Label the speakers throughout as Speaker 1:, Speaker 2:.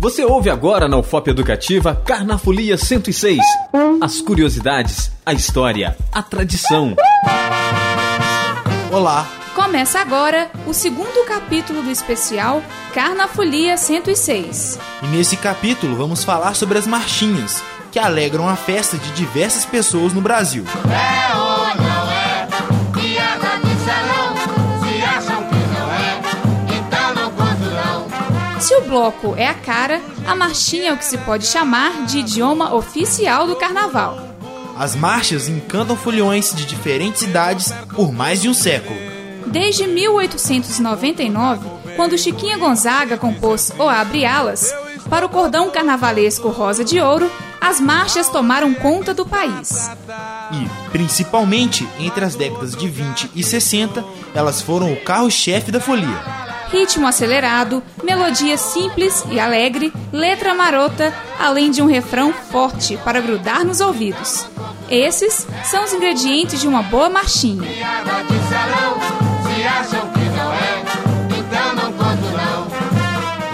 Speaker 1: Você ouve agora na UFOP Educativa Carnafolia 106. As curiosidades, a história, a tradição.
Speaker 2: Olá.
Speaker 3: Começa agora o segundo capítulo do especial Carnafolia 106.
Speaker 2: E nesse capítulo vamos falar sobre as marchinhas, que alegram a festa de diversas pessoas no Brasil.
Speaker 4: É
Speaker 3: o bloco é a cara, a marchinha é o que se pode chamar de idioma oficial do carnaval.
Speaker 2: As marchas encantam foliões de diferentes idades por mais de um século.
Speaker 3: Desde 1899, quando Chiquinha Gonzaga compôs O Abre Alas, para o cordão carnavalesco Rosa de Ouro, as marchas tomaram conta do país.
Speaker 2: E, principalmente entre as décadas de 20 e 60, elas foram o carro-chefe da folia.
Speaker 3: Ritmo acelerado, melodia simples e alegre, letra marota, além de um refrão forte para grudar nos ouvidos. Esses são os ingredientes de uma boa marchinha.
Speaker 4: É, então.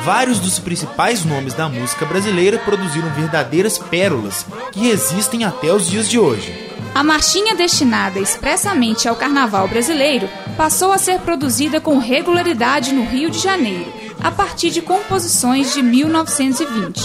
Speaker 2: Vários dos principais nomes da música brasileira produziram verdadeiras pérolas que resistem até os dias de hoje.
Speaker 3: A marchinha destinada expressamente ao carnaval brasileiro passou a ser produzida com regularidade no Rio de Janeiro, a partir de composições de 1920.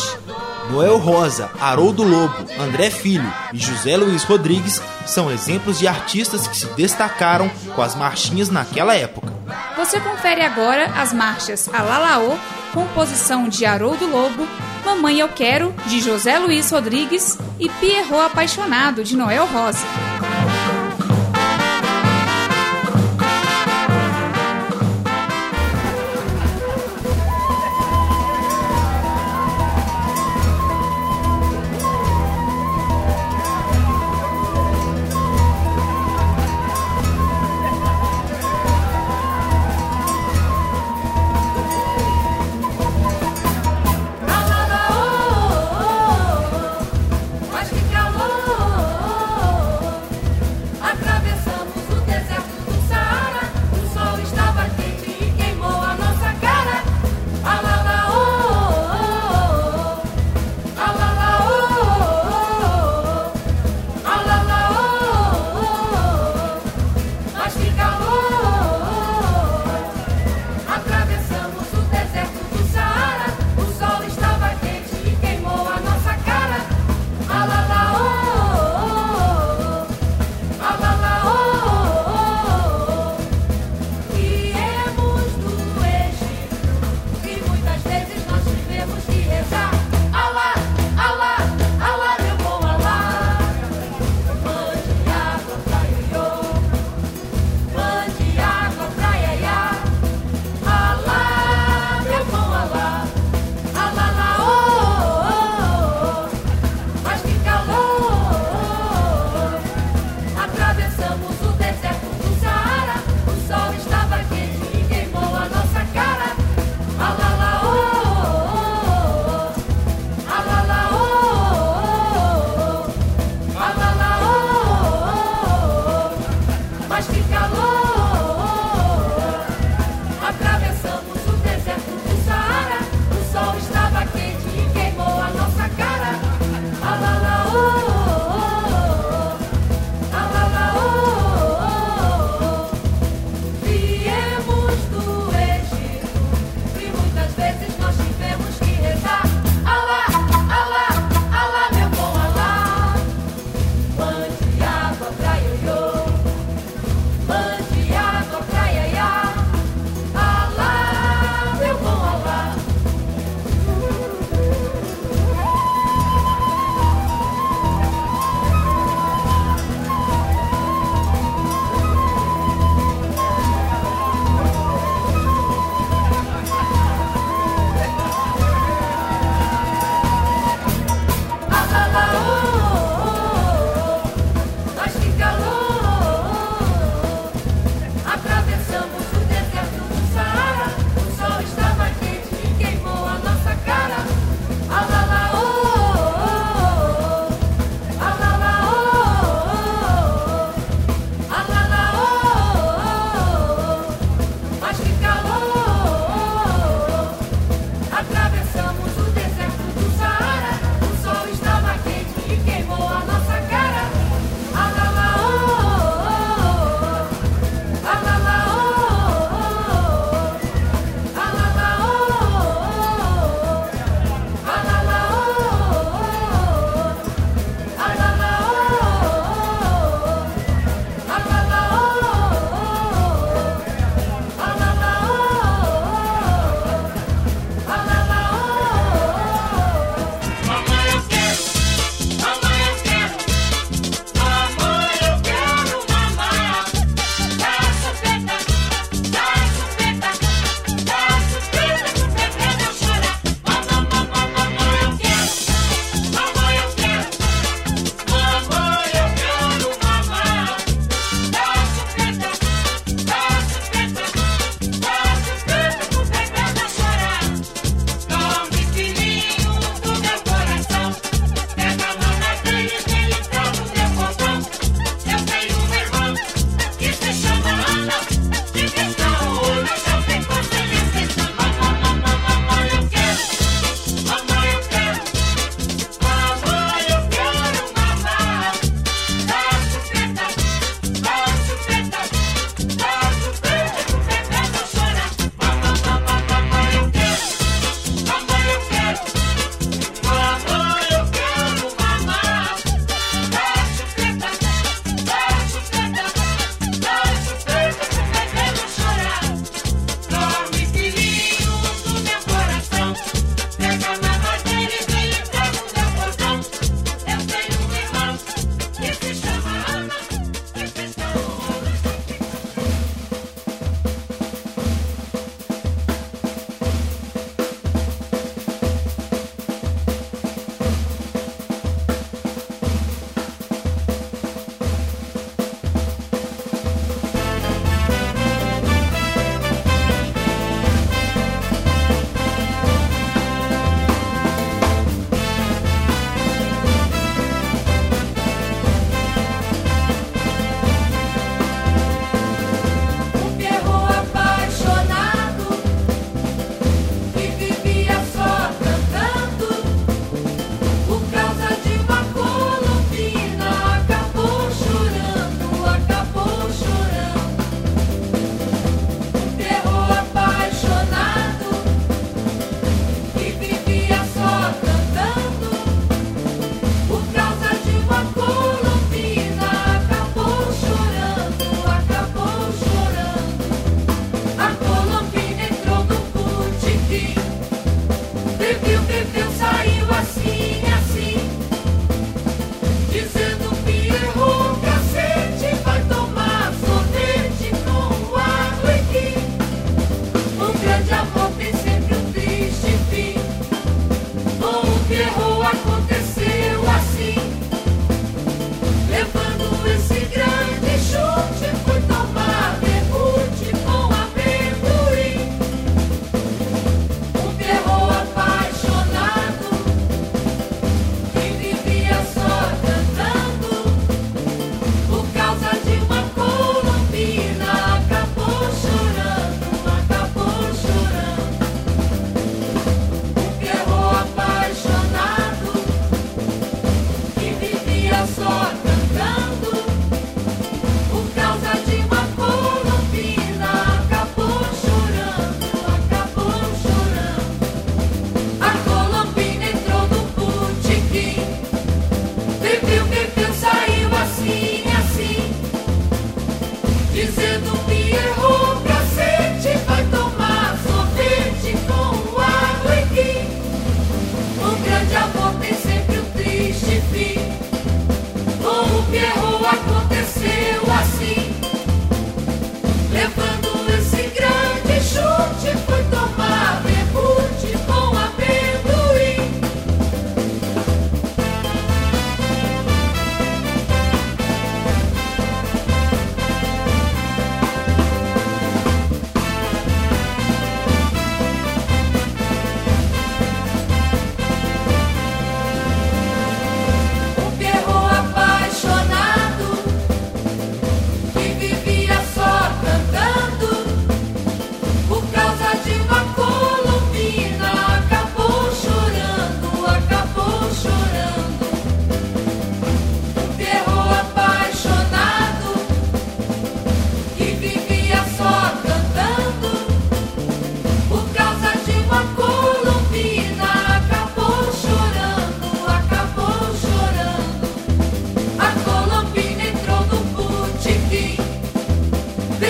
Speaker 2: Noel Rosa, Haroldo Lobo, André Filho e José Luiz Rodrigues são exemplos de artistas que se destacaram com as marchinhas naquela época.
Speaker 3: Você confere agora as marchas Alalaô, composição de Haroldo Lobo, Mamãe Eu Quero, de José Luiz Rodrigues e Pierrot Apaixonado, de Noel Rosa.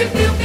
Speaker 5: if you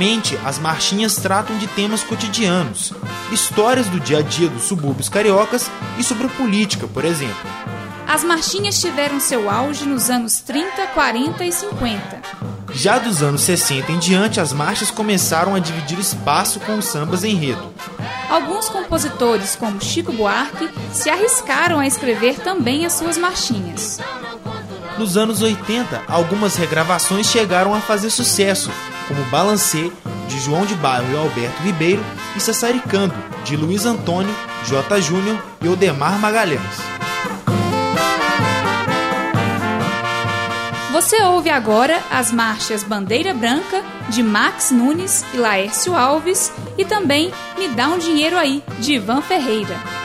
Speaker 2: Normalmente, as marchinhas tratam de temas cotidianos, histórias do dia a dia dos subúrbios cariocas e sobre política, por exemplo.
Speaker 3: As marchinhas tiveram seu auge nos anos 30, 40 e 50.
Speaker 2: Já dos anos 60 em diante, as marchas começaram a dividir espaço com os sambas enredo.
Speaker 3: Alguns compositores, como Chico Buarque, se arriscaram a escrever também as suas marchinhas.
Speaker 2: Nos anos 80, algumas regravações chegaram a fazer sucesso, como Balancê, de João de Bairro e Alberto Ribeiro, e Sassaricando, de Luiz Antônio, J. Júnior e Odemar Magalhães.
Speaker 3: Você ouve agora as marchas Bandeira Branca, de Max Nunes e Laércio Alves, e também Me Dá um Dinheiro Aí, de Ivan Ferreira.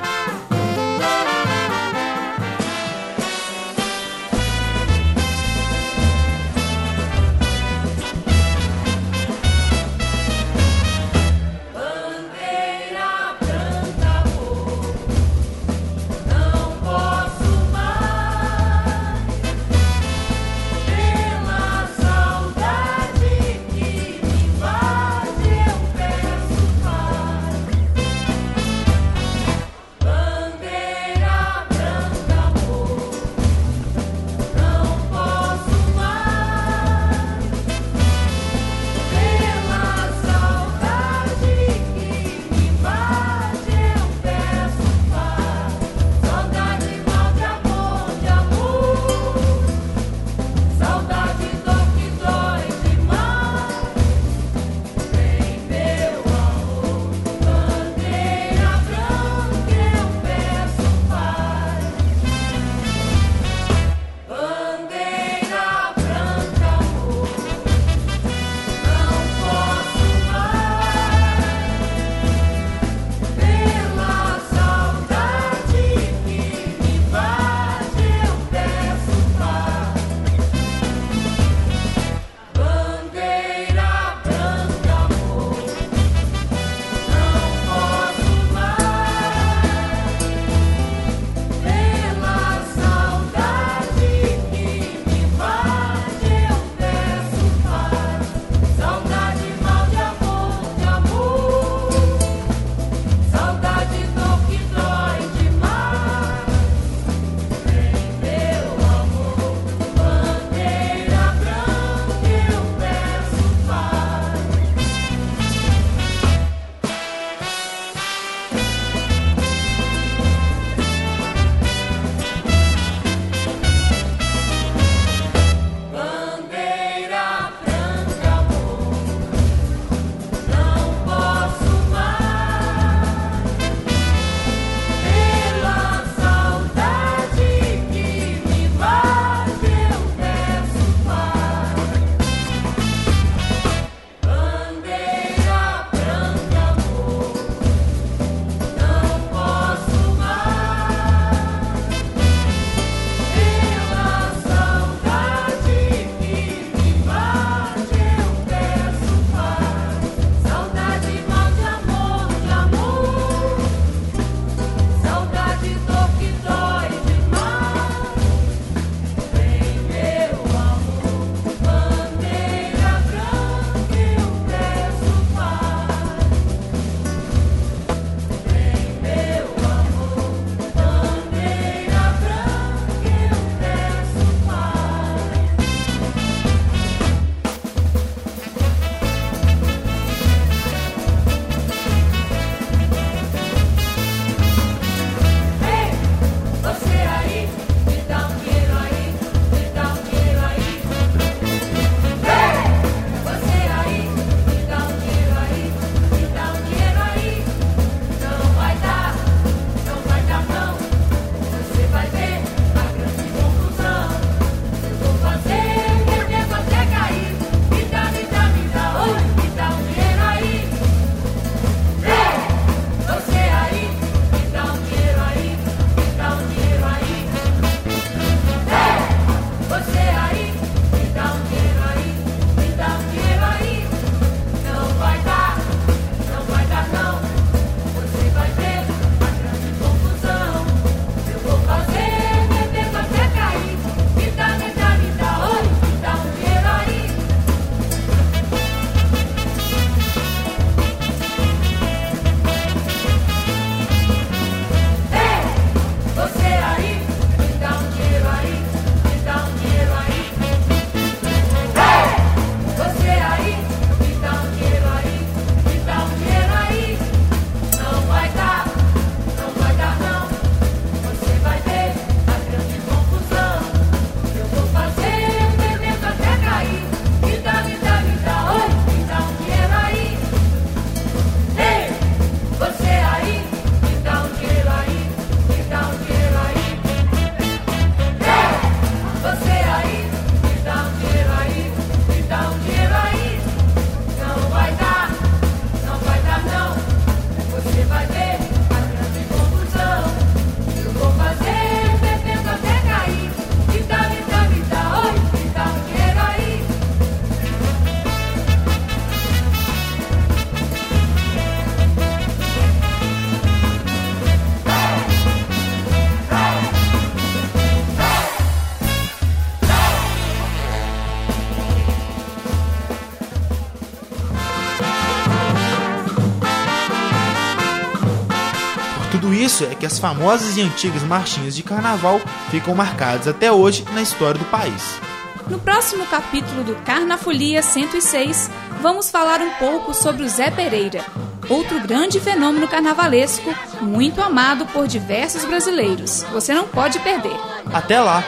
Speaker 2: Isso é que as famosas e antigas marchinhas de carnaval ficam marcadas até hoje na história do país.
Speaker 3: No próximo capítulo do Carnafolia 106, vamos falar um pouco sobre o Zé Pereira, outro grande fenômeno carnavalesco, muito amado por diversos brasileiros. Você não pode perder.
Speaker 2: Até lá!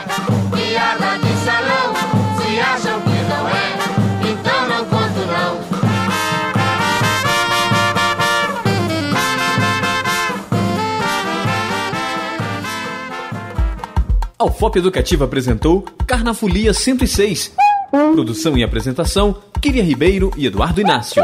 Speaker 1: A UFOP Educativa apresentou Carnafolia 106. Produção e apresentação, Kiria Ribeiro e Eduardo Inácio.